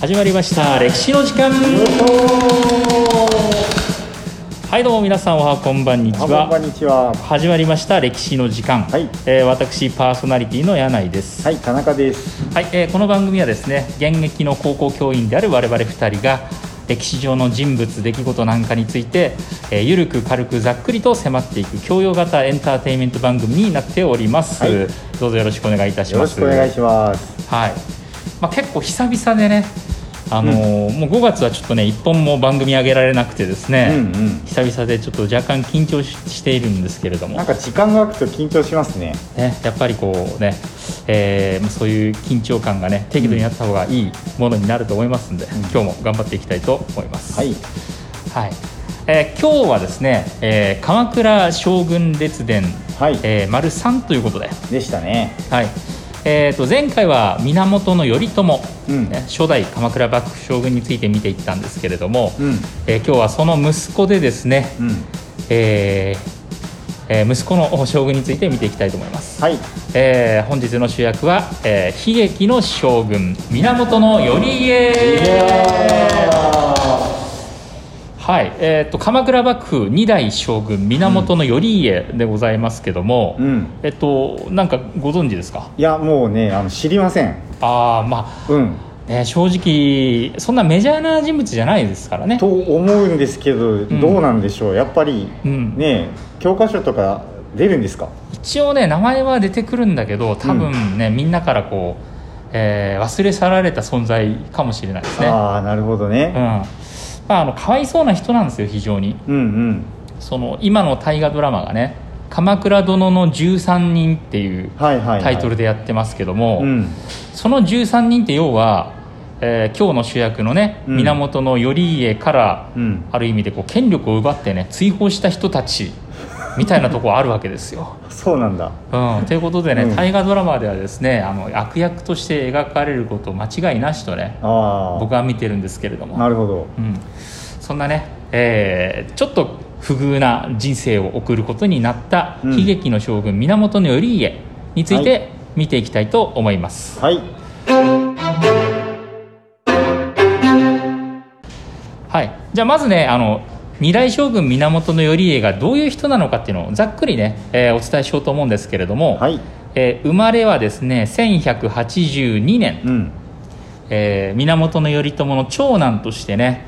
始まりました歴史の時間。はいどうも皆さんおはこんばんにちこんばはんにちは。始まりました歴史の時間、はい。えー私パーソナリティの柳井です。はい、田中です。はい、えーこの番組はですね現役の高校教員である我々2人が歴史上の人物出来事なんかについて、えーゆるく軽くざっくりと迫っていく教養型エンターテインメント番組になっております、はい。どうぞよろしくお願いいたしよます。ろしくお願いします。はい、まあ、結構久々でねあのーもう5月はちょっとね一本も番組上げられなくてですね、うんうん。久々でちょっと若干緊張ししているんですけれどもなんか時間が空くと緊張しますね。ね、やっぱりこうね、えーまあそういう緊張感がね適度にあった方がいいものになると思いますんで、今日も頑張っていきたいと思います。はい。はいえー今日はですね、えー鎌倉将軍列伝、はい。えー丸3ということで、でしたね。はいえー、と前回は源頼朝、うんね、初代鎌倉幕府将軍について見ていったんですけれども、うん。えー今日はその息子でですね、うん。えーえー息子の将軍について見ていきたいと思います。はい。えー本日の主役は、えー悲劇の将軍源頼家はい、えー、と鎌倉幕府二代将軍源頼家でございますけども、うん。えっとなんかご存知ですか？いや、もうね、あの知りません。ああまうん。あ、ね、正直そんなメジャーな人物じゃないですからねと思うんですけど、んどうなんでしょう？やっぱり、うんね、教科書とか出るんですか？一応ね名前は出てくるんだけど多分ね、みんなからこう、えー忘れ去られた存在かもしれないですねああ、なるほどうんね。まあ、あのかわいそうな人なんですよ非常にうんうん。その今の大河ドラマがね「鎌倉殿の13人」っていう。タイトルでやってますけども、うん。その13人って要は、えー今日の主役のね、うん源頼家から、うん。ある意味でこう権力を奪ってね追放した人たちみたいなところあるわけですよ。そうなんだ。うん、ということでね、うん大河ドラマではですねあの悪役として描かれること間違いなしとねああ。僕は見てるんですけれども。なるほど。うん、そんなね、えーちょっと不遇な人生を送ることになったうん悲劇の将軍源頼家についはて見ていきたいと思います。はい。はい、じゃあまずねあの二代将軍源頼家がどういう人なのかっていうのをざっくりね、えーお伝えしようと思うんですけれども、はい。えー生まれはですね1182年、うん。えー源頼朝の長男としてね、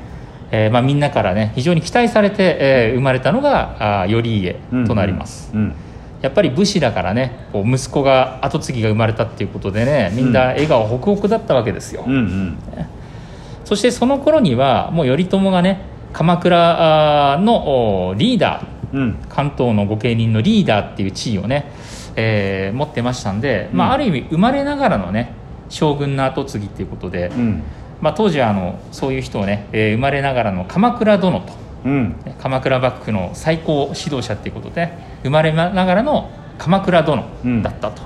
えーまあ、みんなからね非常に期待されて、えー生まれたのがあー頼家となります、うん。やっぱり武士だからねこう息子が跡継ぎが生まれたっていうことでねみんな笑顔ホクホクだったわけですよ、うんうん。そしてその頃にはもう頼朝がね鎌倉のおリーダーうん。関東の御家人のリーダーっていう地位をね、えー持ってましたんで、まあ、うんある意味生まれながらのね将軍の跡継ぎっていうことで、うん。まあ、当時はあのそういう人をね、えー生まれながらの鎌倉殿と鎌倉幕府の最高指導者っていうことで生まれながらの鎌倉殿だったと、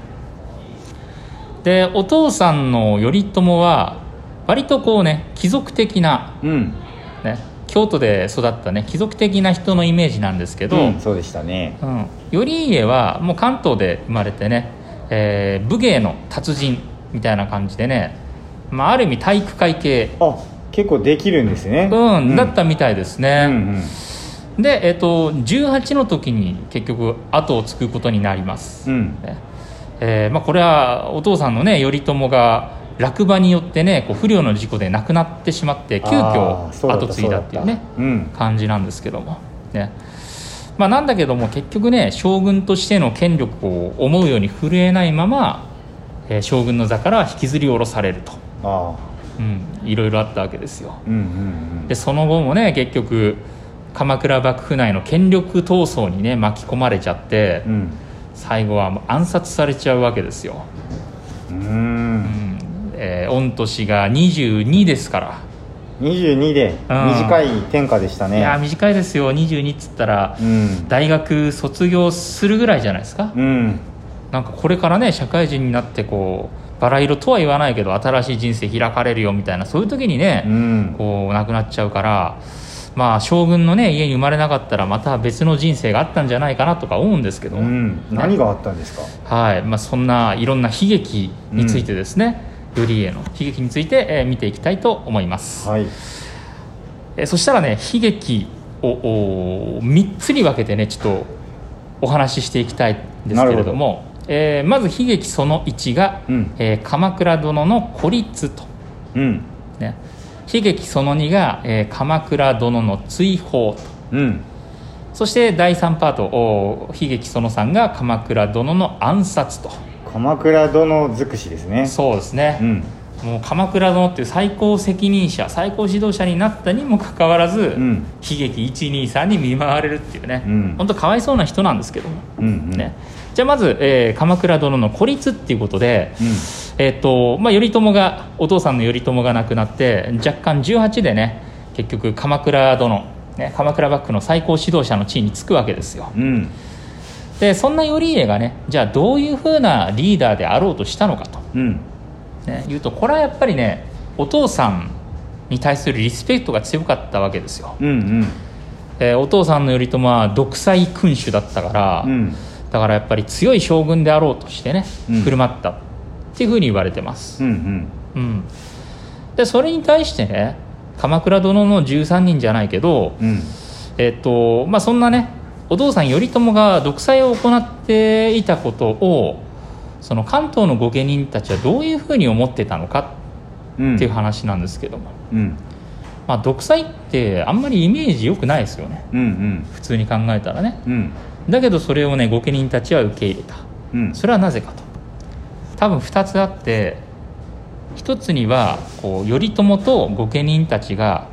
でお父さんの頼朝は割とこうね貴族的な、うん。ね、京都で育ったね貴族的な人のイメージなんですけど、うん、そうでしたね。うん、頼家はもう関東で生まれてね、えー武芸の達人みたいな感じでね、まあ、ある意味体育会系、あ、結構できるんですね。うんだったみたいですうんね、で、えっと18の時に結局後を継ぐことになります、うん。うん。ねえーまあ、これはお父さんのね頼朝が落馬によってねこう不慮の事故で亡くなってしまって急遽後継いだっていうねそうん。感じなんですけどもねまあなんだけども結局ね将軍としての権力を思うように震えないまま、えー将軍の座から引きずり下ろされると。うん、いろいろあったわけですようんうんでその後もね結局鎌倉幕府内の権力闘争にね巻き込まれちゃってうん。うん。最後は暗殺されちゃうわけですよ、う。うんんえー御年が22ですから22で短い天下でしたね。いやー短いですよ22っつったらうん。大学卒業するぐらいじゃないですか、うん。なんかこれからね社会人になってこうバラ色とは言わないけど新しい人生開かれるよみたいなそういう時にね、うん。こう亡くなっちゃうからまあ将軍のね家に生まれなかったらまた別の人生があったんじゃないかなとか思うんですけど、うん。何があったんですか？はいまあ、そんないろんな悲劇についてですね、頼家の悲劇について、えー見ていきたいと思います、はい。えーそしたらね悲劇をお3つに分けてねちょっとお話ししていきたいんですけれどもえーまず悲劇その1が、うん。えー鎌倉殿の孤立と、うん。ね、悲劇その2が、えー鎌倉殿の追放と。うん。そして第3パートお悲劇その3が鎌倉殿の暗殺と鎌倉殿尽くしですね。そうですね、うん。もう鎌倉殿っていう最高責任者最高指導者になったにもかかわらず、うん。悲劇123に見舞われるっていうね、うん。本当かわいそうな人なんですけども、うんうん。ね、じゃあまず、えー鎌倉殿の孤立っていうことで、えーっとまあ、頼朝がお父さんの頼朝が亡くなって若干18でね結局鎌倉殿、ね、鎌倉幕府の最高指導者の地位につくわけですよ。うんうんでそんな頼家がねじゃあどういうふうなリーダーであろうとしたのかと、うん。ね、いうとこれはやっぱりねお父さんに対するリスペクトが強かったわけですよ、うんうん。えーお父さんの頼朝は独裁君主だったから、うん。だからやっぱり強い将軍であろうとしてね、うん。振る舞ったっていうふうに言われてます、うんうん。うん、でそれに対してね鎌倉殿の13人じゃないけど、うん。えっとまあ、そんなねお父さん頼朝が独裁を行っていたことをその関東の御家人たちはどういうふうに思ってたのかうんっていう話なんですけども、うん。まあ、独裁ってあんまりイメージ良くないですよね。うんうん。普通に考えたらね。うん。だけどそれをね御家人たちは受け入れた。うん。それはなぜかと。多分2つあって一つにはこう頼朝と御家人たちが、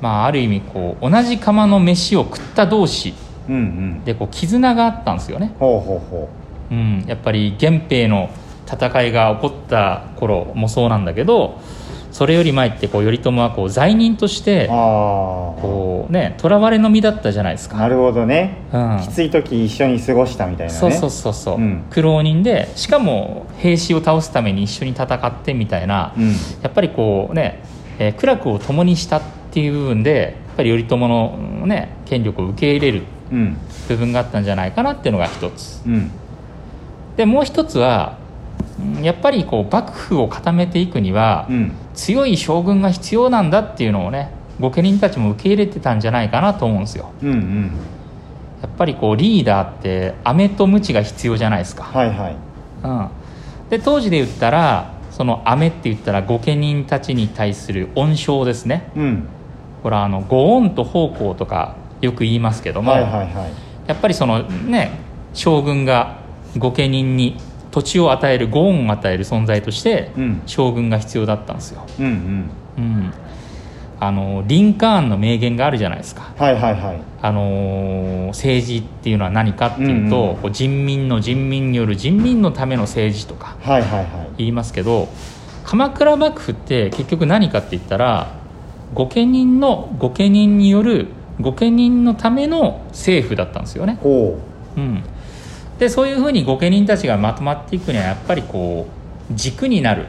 まあ、ある意味こう同じ釜の飯を食った同士うんうん。でこう絆があったんですよね、ほうほうほう。ん、やっぱり源平の戦いが起こった頃もそうなんだけどそれより前ってこう頼朝はこう罪人としてこうね囚われの身だったじゃないですか、あなるほどね。うん、きつい時一緒に過ごしたみたいなね。そうそうそうそう、うん。苦労人でしかも兵士を倒すために一緒に戦ってみたいな、うん。やっぱりこうね、えー苦楽を共にしたっていう部分でやっぱり頼朝の、うんね、権力を受け入れるうん部分があったんじゃないかなっていうのが一つ。うん。でもう一つはうんやっぱりこう幕府を固めていくには、うん。強い将軍が必要なんだっていうのをね御家人たちも受け入れてたんじゃないかなと思うんですよ。うんうん。やっぱりこうリーダーって飴と鞭が必要じゃないですか、はいはい。うん、で当時で言ったらその飴って言ったら御家人たちに対する恩賞ですね。うん。これはあの御恩と奉公とかよく言いますけども、はいはいはい。やっぱりそのね将軍が御家人に土地を与える御恩を与える存在としてうん。将軍が必要だったんですよ、うんうん。うん、あのリンカーンの名言があるじゃないですか。はいはいはい。あのー政治っていうのは何かっていうと、うんうん。人民の人民による人民のための政治とかはいはいはい。言いますけど鎌倉幕府って結局何かって言ったら御家人の御家人による御家人のための政府だったんですよね。ほうん、でそういうふうに御家人たちがまとまっていくにはやっぱりこう軸になる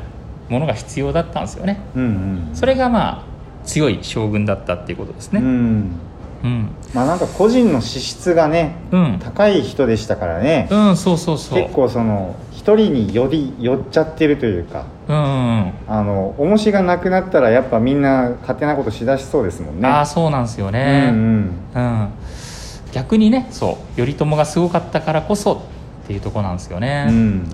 ものが必要だったんですよね。ううんうんそれがまあ強い将軍だったっていうことですうね。んうん、まあなんか個人の資質がねうん、高い人でしたからねうん、そうそうそう。結構その一人により寄っちゃってるというかうんうんうん。あの重しがなくなったらやっぱみんな勝手なことしだしそうですもんね。ああそうなんですようんね。うん。うん、逆にねそう頼朝がすごかったからこそっていうところなんですよね、うん。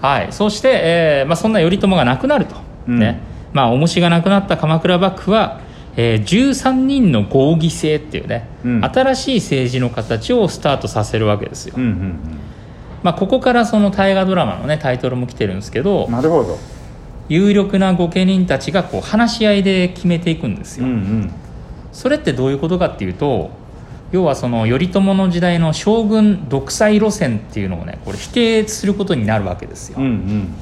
はい。そして、えーまあ、そんな頼朝が亡くなると、うん。ね。まあ重しがなくなった鎌倉幕府は、えー13人の合議制っていうね、うん。新しい政治の形をスタートさせるわけですよ、うんうんまあ、ここからその大河ドラマのねタイトルも来てるんですけど、うんなるほど。有力な御家人たちがこう話し合いで決めていくんですよ、うんうん。それってどういうことかっていうと要はその頼朝の時代の将軍独裁路線っていうのをねこれ否定することになるわけですよ、うんうん。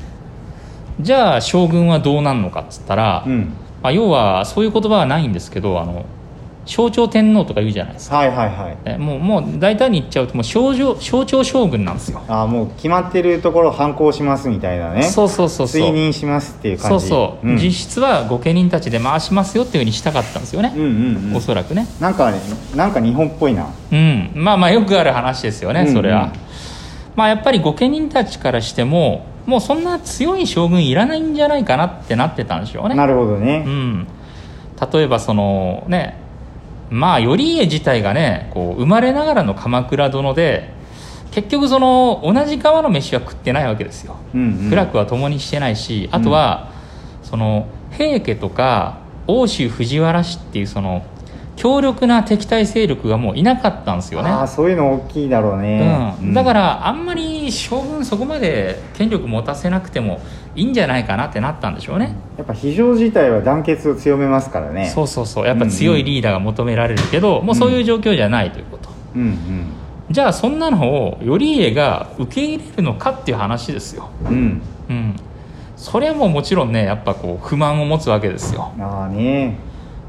じゃあ将軍はどうなるのかっつったら、うん。まあ、要はそういう言葉はないんですけどあの象徴天皇とか言うじゃないですか。はいはいはい。えもうもう大胆に言っちゃうともう象徴象徴将軍なんですよ。ああもう決まってるところ反抗しますみたいなね。そうそうそうそう。追認しますっていうそ感じ。うそう、ん、実質は御家人たちで回しますよっていうふうにしたかったんですよね。うん、うんうん。おそらくね。なんかねなんか日本っぽいな。うん、まあまあよくある話ですよね、うんうん。それは。まあやっぱり御家人たちからしてももうそんな強い将軍いらないんじゃないかなってなってたんでしょうね。なるほどね、うん、例えばそのねまあ頼家自体がねこう生まれながらの鎌倉殿で結局その同じ川の飯は食ってないわけですよ、うんうん。苦楽は共にしてないしあとは、その平家とか奥州藤原氏っていうその強力な敵対勢力がもういなかったんですよね。ああそういうの大きいだろうね、うん、だからあんまり将軍そこまで権力持たせなくてもいいんじゃないかなってなったんでしょうね、やっぱ非常事態は団結を強めますからね。そうそうそう。やっぱ強いリーダーが求められるけど、もうそういう状況じゃないということ、うんうん。じゃあそんなのを頼家が受け入れるのかっていう話ですよ。うん。うん。それはもうもちろんねやっぱこう不満を持つわけですよ。ああね、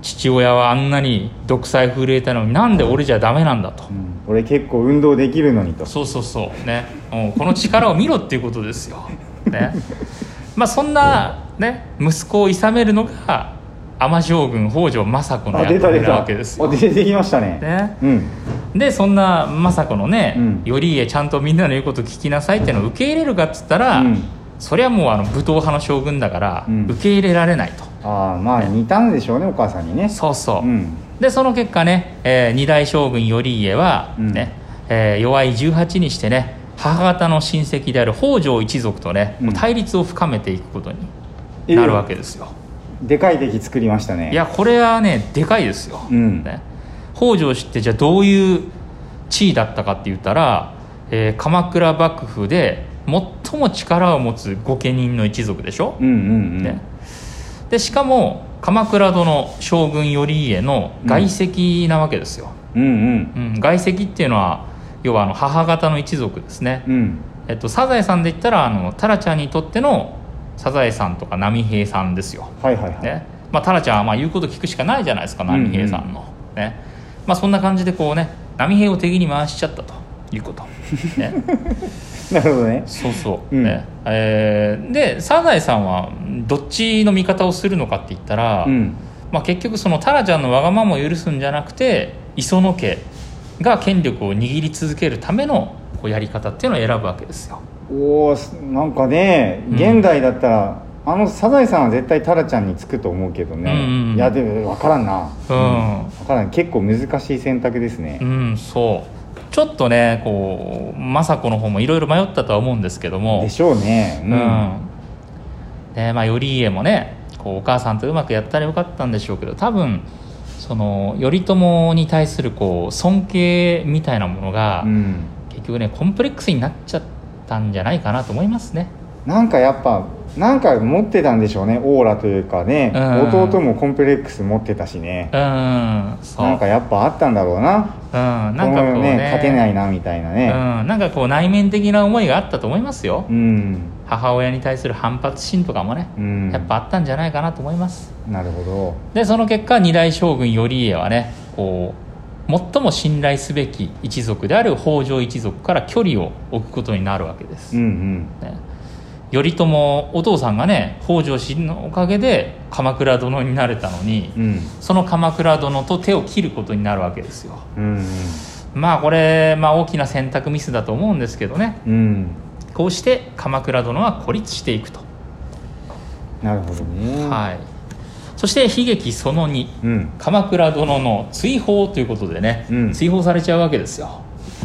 父親はあんなに独裁震えたのになんで俺じゃダメなんだと。うん、俺結構運動できるのにと。そうそうそう。ね。もうこの力を見ろっていうことですよ、ね、まあそんなね息子をいさめるのが尼将軍北条政子のあ役目なわけですよ、あ出てきましたね。ね、うん。でそんな政子のね、うん。頼家ちゃんとみんなの言うこと聞きなさいっていうのを受け入れるかっつったら、うん。それはもうあの武闘派の将軍だから、うん。受け入れられないとああまあ似たんでしょうねお母さんにね。そうそう、うん。でその結果ね、えー二代将軍頼家は、うん。ねえー弱い18にしてね母方の親戚である北条一族とね、うん。対立を深めていくことにえなるわけですよ、でかい敵作りましたね。いやこれはねでかいですよ、うん。ね、北条氏ってじゃあどういう地位だったかって言ったら、えー鎌倉幕府で最も力を持つ御家人の一族でしょ、うんうんうん、ね、でしかも鎌倉殿将軍頼家の外戚なわけですよ、うんうん。うん、外戚っていうのは要はあの母方の一族ですね、うん。えっと、サザエさんで言ったらあのタラちゃんにとってのサザエさんとか波平さんですよ、はいはいはい、ね。まあ、タラちゃんはまあ言うこと聞くしかないじゃないですか波平さんの、ね。まあ、そんな感じでこうね波平を敵に回しちゃったということ、ね、なるほどね。そうそう、うん。ね。えーでサザエさんはどっちの味方をするのかって言ったら、うん。まあ、結局そのタラちゃんのわがままを許すんじゃなくて磯野家が権力を握り続けるためのこうやり方っていうのを選ぶわけですよ。おおなんかねうん。現代だったら、あのサザエさんは絶対タラちゃんにつくと思うけどね、うんうんうん。いやでも分からんな。うん。分からん。結構難しい選択ですね。う、んそうちょっとねこう政子の方もいろいろ迷ったとは思うんですけども。でしょうね。うん、でまあ頼家もねこうお母さんとうまくやったらよかったんでしょうけど多分その頼朝に対するこう尊敬みたいなものが、うん。結局ねコンプレックスになっちゃったんじゃないかなと思いますね。なんかやっぱなんか持ってたんでしょうねオーラというかね、うん。弟もコンプレックス持ってたしね、うんなんかやっぱあったんだろうな。うん、なんかこうこのね勝てないなみたいなうねん、なんかこう内面的な思いがあったと思いますよ、うん。母親に対する反発心とかもね、うん。やっぱあったんじゃないかなと思います。なるほど。でその結果二代将軍頼家はねこう最も信頼すべき一族である北条一族から距離を置くことになるわけです、うんうん。ね、頼朝お父さんがね北条氏のおかげで鎌倉殿になれたのに、うん。その鎌倉殿と手を切ることになるわけですよ。うん。まあこれ、まあ、大きな選択ミスだと思うんですけどね。うん。うんこうして鎌倉殿は孤立していくと、なるほどね。はい、そして悲劇その2うん。鎌倉殿の追放ということでね、うん。追放されちゃうわけですよ。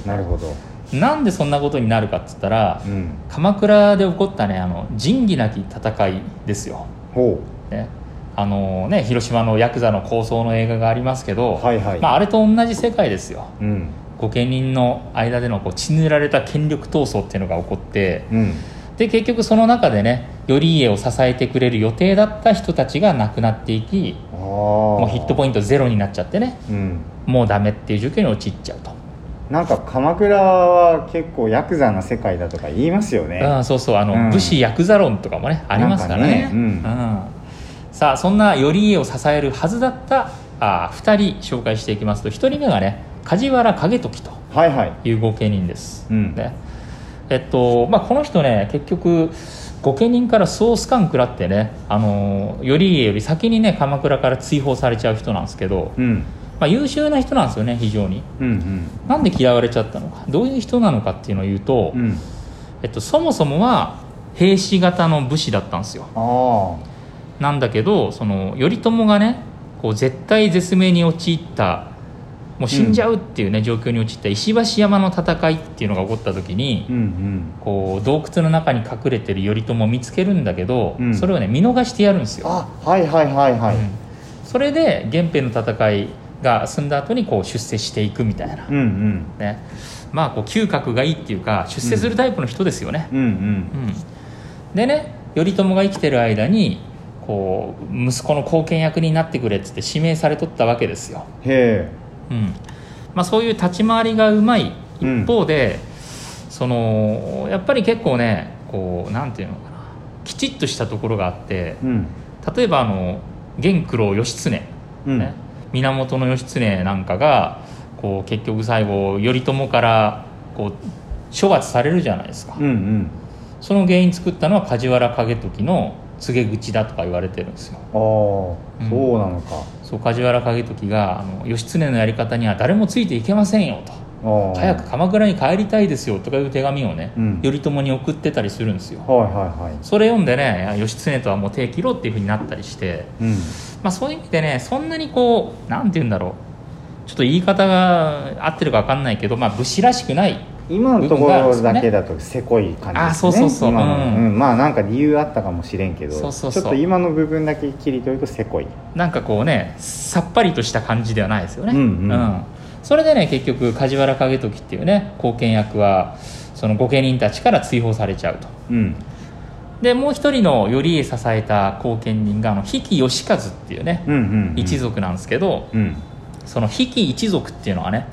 なるほどなんでそんなことになるかっつったら、うん。鎌倉で起こったねあの仁義なき戦いですよ、ほね。あのね、広島のヤクザの構想の映画がありますけど、はいはい。まあ、あれと同じ世界ですよ。ううん。御家人の間でのこう血塗られた権力闘争っていうのが起こってうん。で結局その中でね頼家を支えてくれる予定だった人たちが亡くなっていきもうヒットポイントゼロになっちゃってねうん。もうダメっていう状況に陥っちゃうと、なんか鎌倉は結構ヤクザな世界だとか言いますよね。うん、そうそう。あの、うん。武士ヤクザ論とかもねありますからね。ねうん。さあそんな頼家を支えるはずだったあ2人紹介していきますと1人目がね梶原景時とはいはい。いう御家人です、うん。ね。えっとまあ、この人ね結局御家人からソース感食らってね、あの頼家より先にね鎌倉から追放されちゃう人なんですけど、うんまあ、優秀な人なんですよね非常に。うんうん。なんで嫌われちゃったのか。どういう人なのかっていうのを言うと、うん。えっと、そもそもは兵士型の武士だったんですよ。あなんだけどその頼朝がねこう絶対絶命に陥ったもう死んじゃうっていうね、状況に陥った石橋山の戦いっていうのが起こった時に、あうんうん。こう洞窟の中に隠れてる頼朝を見つけるんだけど、うん。それをね見逃してやるんですよ、あはいはいはいはい、うん。それで源平の戦いが済んだ後にこう出世していくみたいな、うんうん。ね。まあこう嗅覚がいいっていうか出世するタイプの人ですよね、うんうん。うん。でね頼朝が生きてる間にこう息子の後見役になってくれっつって指名されとったわけですよ、へうん。まあ、そういう立ち回りがうまい一方で、そのやっぱり結構ねこうなんていうのかな。きちっとしたところがあってえうん。例えばあの源九郎義経、うん。ね、源義経なんかがこう結局最後頼朝からこう処罰されるじゃないですか、うんうん。その原因作ったのは梶原景時の告げ口だとか言われてるんですよ。ああ、うん。そうなのか。そう梶原景時があの義経のやり方には誰もついていけませんよと早く鎌倉に帰りたいですよとかいう手紙をね、うん。頼朝に送ってたりするんですよ。はいはいはい。それ読んでね義経とはもう手切ろうっていうふうになったりして、うん。まあ、そういう意味でねそんなにこうなんて言うんだろう。ちょっと言い方が合ってるか分かんないけど、まあ、武士らしくない今のところだけだとせこい感じですね。あそうそうそう。うんうん。まあなんか理由あったかもしれんけどそうそうそう。ちょっと今の部分だけ切り取るとせこい。なんかこうねさっぱりとした感じではないですよね、うん。うんそれでね結局梶原景時っていうね後見役はその御家人たちから追放されちゃうと。うん。でもう一人の頼家支えた後見人があの比企義和っていうね、うんうんうん。一族なんですけどうん。その比企一族っていうのはね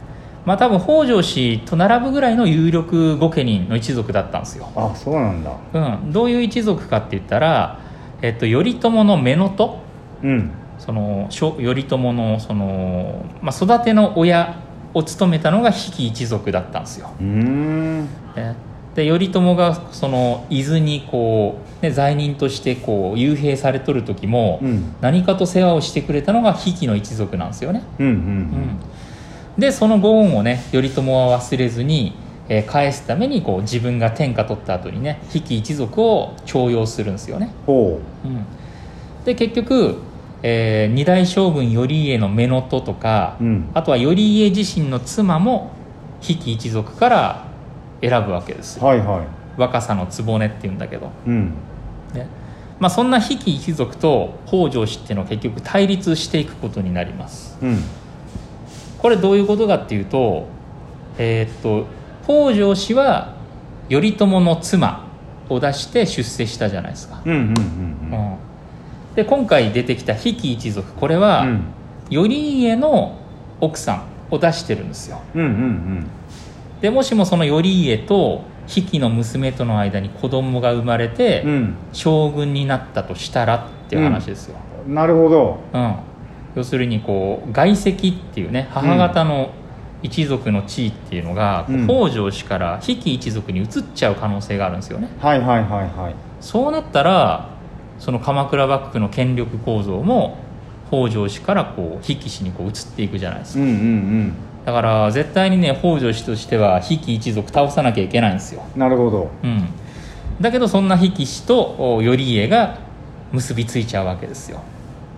まあ多分北条氏と並ぶぐらいの有力御家人の一族だったんですよ、あそうなんだ。うん、どういう一族かって言ったら、えっと、頼朝の乳母うん。その頼朝のその、まあ、育ての親を務めたのが比企一族だったんですよ、で頼朝がその伊豆にこう、ね、罪人としてこう幽閉されとる時も、うん。何かと世話をしてくれたのが比企の一族なんですよね、うんううん。ん、でそのご恩をね頼朝は忘れずに、えー返すためにこう自分が天下取った後にね比企一族を重用するんですよね、ほうん、で結局、えー二代将軍頼家の乳母とか、ううん。あとは頼家自身の妻も比企一族から選ぶわけですよ。はいはい。若さの局っていうんだけど、うん。ね。まあ、そんな比企一族と北条氏っていうのは結局対立していくことになります。うん。これどういうことかっていうとえーっと北条氏は頼朝の妻を出して出世したじゃないですか、うんうんうん。うんで今回出てきた比企一族これは、うん。頼家の奥さんを出してるんですよ。うんうんでもしもその頼家と比企の娘との間に子供が生まれて、うん。将軍になったとしたらっていう話ですよ、うん。なるほど。うん。要するにこう外戚っていうね母方の一族の地位っていうのが、うん。北条氏から比企一族に移っちゃう可能性があるんですよね。はいはいはいはい。そうなったらその鎌倉幕府の権力構造も北条氏からこう比企氏にこう移っていくじゃないですか。うんうんだから絶対にね北条氏としては比企一族倒さなきゃいけないんですよ、うんなるほど。うん、だけどそんな比企氏とお頼家が結びついちゃうわけですよ、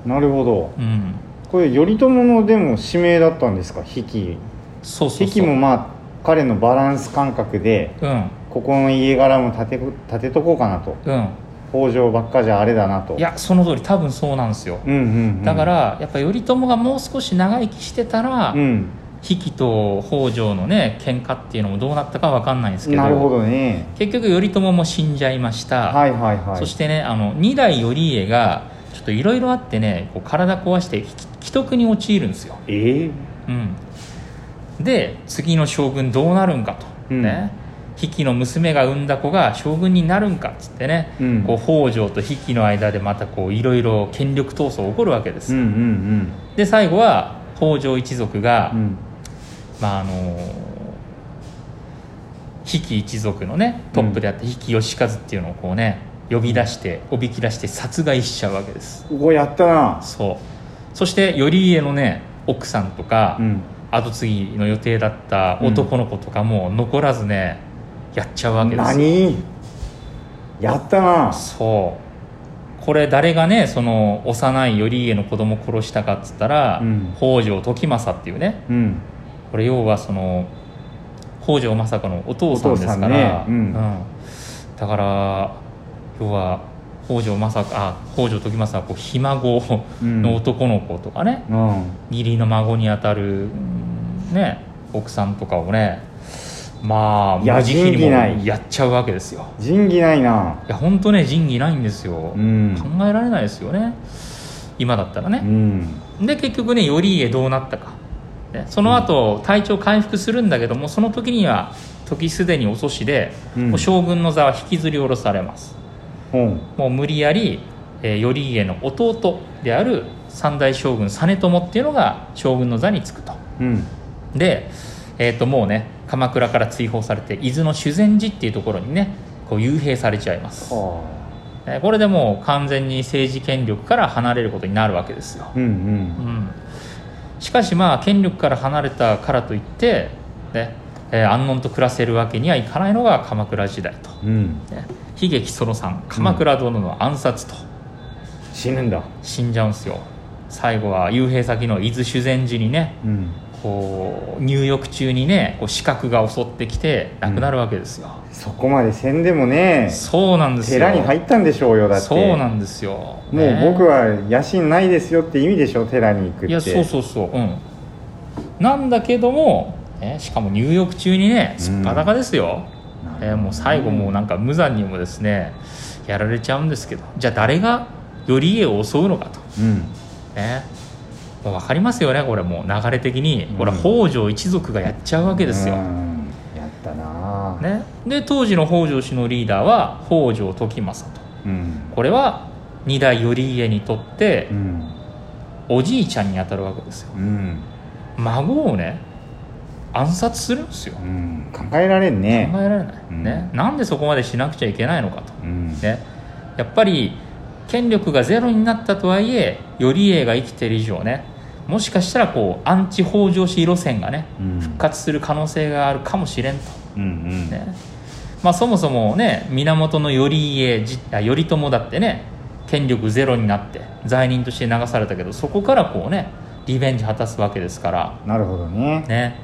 なるほど。うん、これ頼朝のでも指名だったんですか？比企そうそうそう。比企もまあ彼のバランス感覚でうん。ここの家柄も立て立てとこうかなと。うん北条ばっかじゃあれだなと。いやその通り多分そうなんですよ、うんうん、うん、だからやっぱ頼朝がもう少し長生きしてたら、うん。比企と北条のね喧嘩っていうのもどうなったかわかんないんですけどなるほどね。結局頼朝も死んじゃいました、はいはいはい。そしてねあの二代頼家がちょっといろいろあってねこう体壊してき既得に陥るんですよ、ええうん、で次の将軍どうなるんかと、うん。ね比企の娘が産んだ子が将軍になるんかっつってね、うん。こう北条と比企の間でまたこういろいろ権力闘争起こるわけです、うんうんで最後は北条一族が、うん。うんまああの比企一族のねトップであった比企義和っていうのをこうね呼び出しておびき出して殺害しちゃうわけです。うわやったな。そう。そして頼家のね奥さんとか、うん。後継ぎの予定だった男の子とかも残らずねやっちゃうわけですよ。何？やったな。そう。これ誰がねその幼い頼家の子供を殺したかっつったら、うん。北条時政っていうね。うん。これ要はその北条政子のお父さんですから、お父さんね。うん。だから要は北条政子あ北条時政はこうひ孫の男の子とかね、うん。義理の孫にあたる、うんね奥さんとかをねまあいや仁義ない。もやっちゃうわけですよ。仁義ないな。いや本当ね仁義ないんですよ、うん。考えられないですよね。今だったらうね、ん。で結局ね頼家どうなったか、ね、その後、体調回復するんだけどもその時には時すでに遅しで、うん。もう将軍の座は引きずり下ろされます。う。んもう無理やり、えー頼家の弟である三代将軍実朝っていうのが将軍の座につくと。うん。で、えー、ともうね鎌倉から追放されて伊豆の修善寺っていうところにねこう幽閉されちゃいます、はえーこれでもう完全に政治権力から離れることになるわけですよ。あうん。うん、しかしまあ権力から離れたからといって、ねえー安穏と暮らせるわけにはいかないのが鎌倉時代と、うん。うんね、悲劇その3鎌倉殿の暗殺と。死ぬんだ。死んじゃうんですよ。最後は幽閉先の伊豆修善寺にねうんこう入浴中にねこう死角が襲ってきて亡くなるわけですよ、そこまでせんでもねそうなんですよ。寺に入ったんでしょうよだって。そうなんですよ。もう僕は野心ないですよって意味でしょ寺に行くって。いやそうそうそう。うん。なんだけども、ね、しかも入浴中にねすっぱだかですよ、えーもう最後もうなんか無残にもですねやられちゃうんですけど。じゃあ誰が頼家を襲うのかと。うん。ね分かりますよねこれも。う流れ的に。これは北条一族がやっちゃうわけですよ、うん。やったなね、で当時の北条氏のリーダーは北条時政と。うん。これは二代頼家にとってうん。おじいちゃんにあたるわけですよ。うん。孫をね暗殺するんですよ。うん。考えられんね。考えられない、うん。ね、なんでそこまでしなくちゃいけないのかと、うん。ね、やっぱり権力がゼロになったとはいえ頼家が生きてる以上ねもしかしたらこうアンチ北条氏路線がねうん。復活する可能性があるかもしれんと、うんうん。ね。まあ、そもそもね源頼家頼朝だってね権力ゼロになって罪人として流されたけどそこからこうねリベンジ果たすわけですから。なるほどね。ね。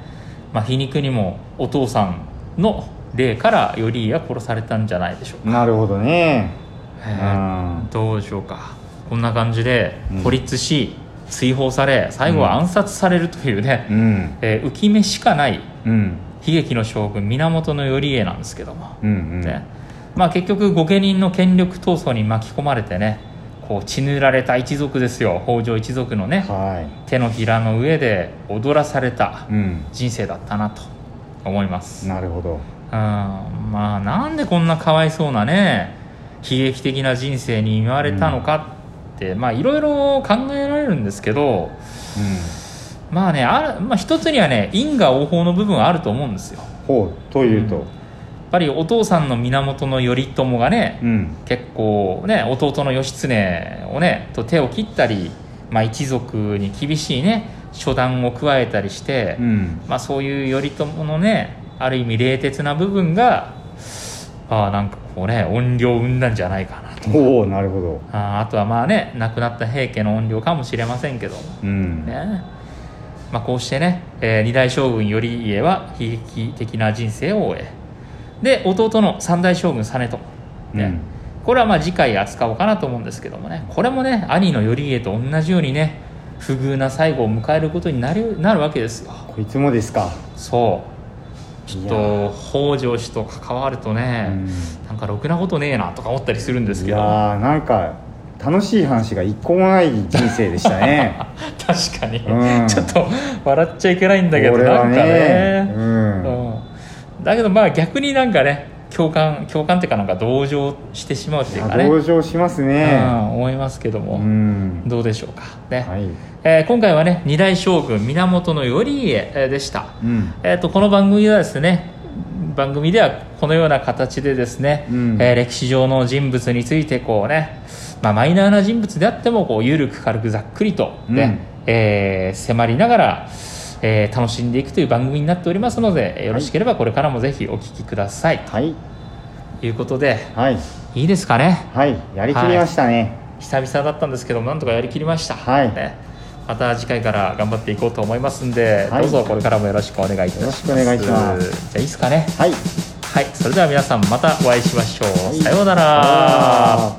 まあ、皮肉にもお父さんの霊から頼家が殺されたんじゃないでしょうか、なるほどね。えーうんどうでしょうか。こんな感じでうん孤立し、追放され最後は暗殺されるというね、うん。えー浮き目しかないうん。悲劇の将軍源頼家なんですけども、うんうん。ね。まあ、結局御家人の権力闘争に巻き込まれてねこう血塗られた一族ですよ。北条一族のねは手のひらの上で踊らされたいうん。人生だったなと思います、なるほど。うん。まあなんでこんなかわいそうなね悲劇的な人生に見舞われたのかって、まあいろいろ考えられるんですけどまあねある、まあ、一つにはね因果応報の部分はあると思うんですよ。やっほうというと。ぱりお父さんの源頼朝がね、うん。結構ね弟の義経をねと手を切ったり、まあ、一族に厳しいね初段を加えたりして、うん。まあ、そういう頼朝のねある意味冷徹な部分がああなんかこうね怨霊を生んだんじゃないかな。とおおなるほど。ああとはまあね亡くなった平家の怨霊かもしれませんけど。もうん。ね。まあ、こうしてね、えー二代将軍頼家は悲劇的な人生を終え。で弟の三代将軍実朝、ね。うん。これはまあ次回扱おうかなと思うんですけどもね。これもね兄の頼家と同じようにね不遇な最後を迎えることになるなるわけですよ。こいつもですか。そうちょっいやと北条氏と関わるとね、うん。なんかろくなことねえなとか思ったりするんですいけど。やーなんか楽しい話が一個もない人生でしたね。確かに、うん。ちょっと笑っちゃいけないんだけどこれはなんかね。うん。だけどまあ逆になんかね共感共感っていうかなんか同情してしまうっていうかね、同情しますうねん、思いますけども、うん。どうでしょうか。ね、はい。えー今回はね二代将軍源頼家えーでした、うん。えー、とこの番組ではですね番組ではこのような形でですね、うん。えー歴史上の人物についてこうね、まあ、マイナーな人物であってもこう緩く軽くざっくりとね、うん。えー迫りながら、えー楽しんでいくという番組になっておりますのでよろしければこれからもぜひお聞きください、はい。ということではい。いいですかね？はい。やりきりましたね。久々だったんですけどなんとかやりきりました、はい。ね、また次回から頑張っていこうと思いますんで、はい。どうぞこれからもよろしくお願いいたします。よろしくお願いします。じゃあいいですかね？はい。はい。それでは皆さんまたお会いしましょう、はい。さようなら